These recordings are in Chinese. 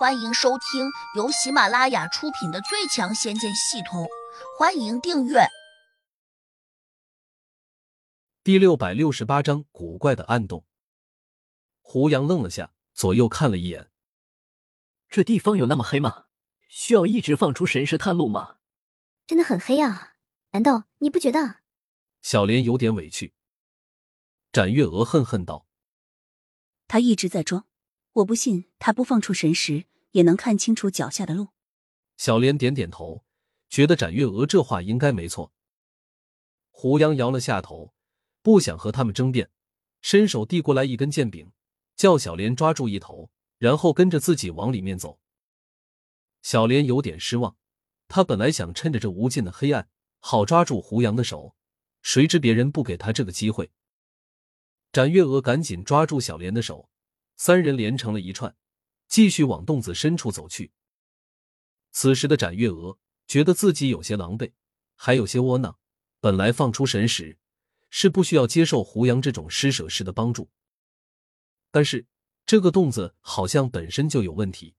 欢迎收听由喜马拉雅出品的《最强仙剑系统》，欢迎订阅。第六百六十八章：古怪的暗洞。胡杨愣了下，左右看了一眼，这地方有那么黑吗？需要一直放出神识探路吗？真的很黑啊！难道你不觉得？小莲有点委屈。展月娥恨恨道：“他一直在装，我不信他不放出神识。”也能看清楚脚下的路。小莲点点头，觉得展月娥这话应该没错。胡杨摇了下头，不想和他们争辩，伸手递过来一根剑柄，叫小莲抓住一头，然后跟着自己往里面走。小莲有点失望，他本来想趁着这无尽的黑暗，好抓住胡杨的手，谁知别人不给他这个机会。展月娥赶紧抓住小莲的手，三人连成了一串。继续往洞子深处走去。此时的展月娥觉得自己有些狼狈，还有些窝囊。本来放出神识是不需要接受胡杨这种施舍式的帮助，但是这个洞子好像本身就有问题，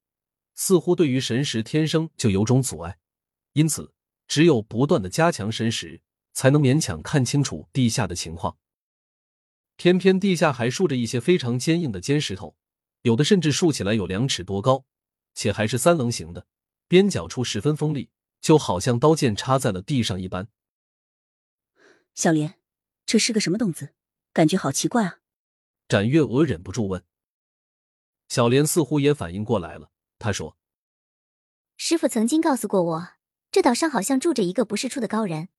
似乎对于神识天生就有种阻碍，因此只有不断的加强神识，才能勉强看清楚地下的情况。偏偏地下还竖着一些非常坚硬的尖石头。有的甚至竖起来有两尺多高，且还是三棱形的，边角处十分锋利，就好像刀剑插在了地上一般。小莲，这是个什么洞子？感觉好奇怪啊！展月娥忍不住问。小莲似乎也反应过来了，她说：“师傅曾经告诉过我，这岛上好像住着一个不世出的高人，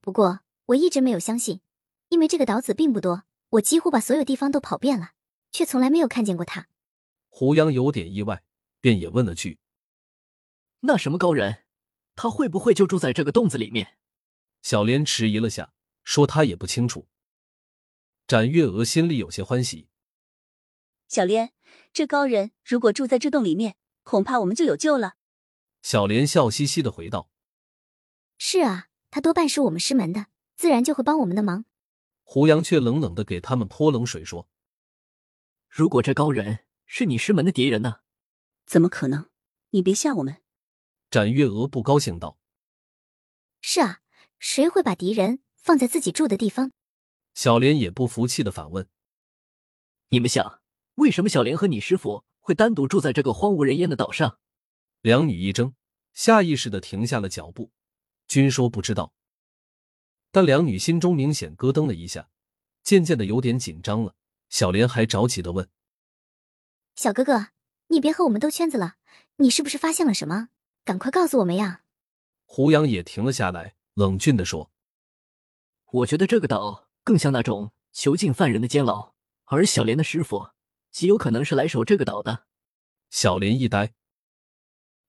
不过我一直没有相信，因为这个岛子并不多，我几乎把所有地方都跑遍了，却从来没有看见过他。”胡杨有点意外，便也问了句：“那什么高人，他会不会就住在这个洞子里面？”小莲迟疑了下，说：“他也不清楚。”展月娥心里有些欢喜。小莲，这高人如果住在这洞里面，恐怕我们就有救了。小莲笑嘻嘻的回道：“是啊，他多半是我们师门的，自然就会帮我们的忙。”胡杨却冷冷的给他们泼冷水，说：“如果这高人……”是你师门的敌人呢？怎么可能？你别吓我们！展月娥不高兴道：“是啊，谁会把敌人放在自己住的地方？”小莲也不服气的反问：“你们想，为什么小莲和你师傅会单独住在这个荒无人烟的岛上？”两女一怔，下意识的停下了脚步，均说不知道。但两女心中明显咯噔了一下，渐渐的有点紧张了。小莲还着急的问。小哥哥，你别和我们兜圈子了，你是不是发现了什么？赶快告诉我们呀！胡杨也停了下来，冷峻的说：“我觉得这个岛更像那种囚禁犯人的监牢，而小莲的师傅极有可能是来守这个岛的。”小莲一呆：“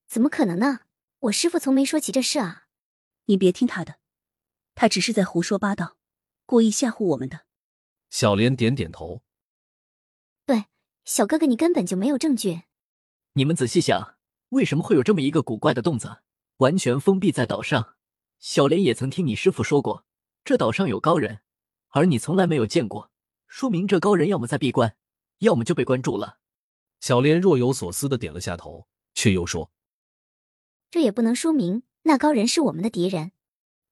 怎么可能呢？我师傅从没说起这事啊！你别听他的，他只是在胡说八道，故意吓唬我们的。”小莲点点头。对小哥哥，你根本就没有证据。你们仔细想，为什么会有这么一个古怪的洞子，完全封闭在岛上？小莲也曾听你师傅说过，这岛上有高人，而你从来没有见过，说明这高人要么在闭关，要么就被关住了。小莲若有所思的点了下头，却又说：“这也不能说明那高人是我们的敌人。”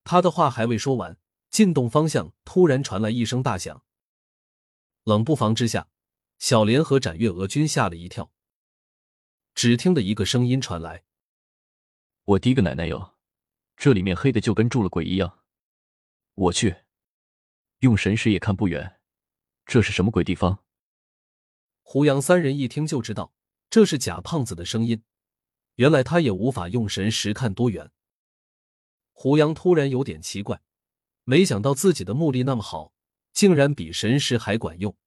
他的话还未说完，进洞方向突然传来一声大响，冷不防之下。小莲和展月娥均吓了一跳，只听得一个声音传来：“我滴个奶奶哟，这里面黑的就跟住了鬼一样。我去，用神识也看不远，这是什么鬼地方？”胡杨三人一听就知道这是假胖子的声音，原来他也无法用神识看多远。胡杨突然有点奇怪，没想到自己的目力那么好，竟然比神识还管用。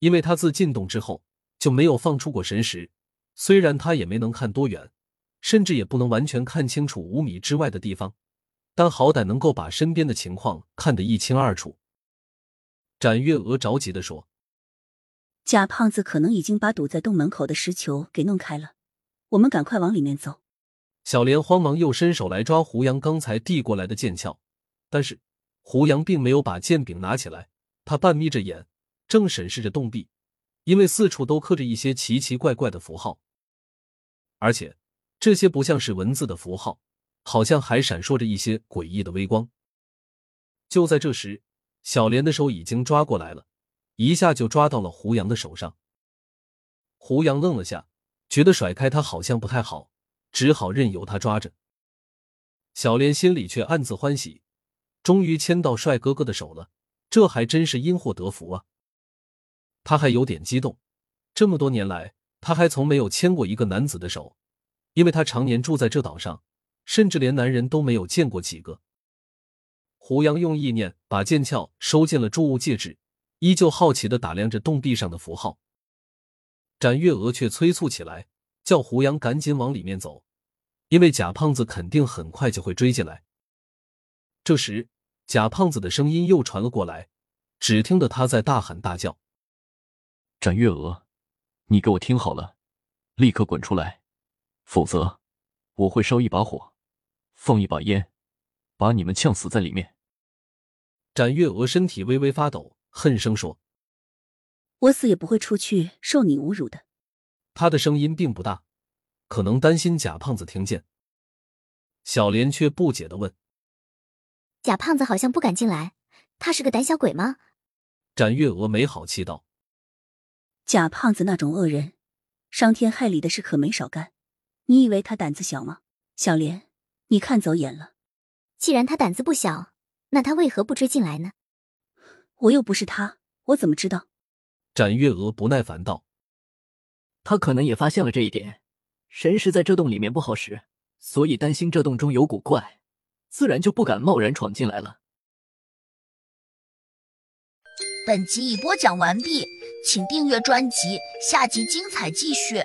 因为他自进洞之后就没有放出过神识，虽然他也没能看多远，甚至也不能完全看清楚五米之外的地方，但好歹能够把身边的情况看得一清二楚。展月娥着急的说：“假胖子可能已经把堵在洞门口的石球给弄开了，我们赶快往里面走。”小莲慌忙又伸手来抓胡杨刚才递过来的剑鞘，但是胡杨并没有把剑柄拿起来，他半眯着眼。正审视着洞壁，因为四处都刻着一些奇奇怪怪的符号。而且这些不像是文字的符号，好像还闪烁着一些诡异的微光。就在这时，小莲的手已经抓过来了，一下就抓到了胡杨的手上。胡杨愣了下，觉得甩开他好像不太好，只好任由他抓着。小莲心里却暗自欢喜，终于牵到帅哥哥的手了，这还真是因祸得福啊！他还有点激动，这么多年来，他还从没有牵过一个男子的手，因为他常年住在这岛上，甚至连男人都没有见过几个。胡杨用意念把剑鞘收进了注物戒指，依旧好奇的打量着洞壁上的符号。展月娥却催促起来，叫胡杨赶紧往里面走，因为贾胖子肯定很快就会追进来。这时，贾胖子的声音又传了过来，只听得他在大喊大叫：“展月娥，你给我听好了，立刻滚出来，否则我会烧一把火，放一把烟，把你们呛死在里面！”展月娥身体微微发抖，恨声说。我死也不会出去受你侮辱的。他的声音并不大，可能担心贾胖子听见。小莲却不解的问：“贾胖子好像不敢进来，他是个胆小鬼吗？”展月娥没好气道：“贾胖子那种恶人，伤天害理的事可没少干。你以为他胆子小吗？小莲，你看走眼了。既然他胆子不小，那他为何不追进来呢？我又不是他，我怎么知道？”展月娥不耐烦道：“他可能也发现了这一点，神识在这洞里面不好使，所以担心这洞中有古怪，自然就不敢贸然闯进来了。”本集已播讲完毕，请订阅专辑，下集精彩继续。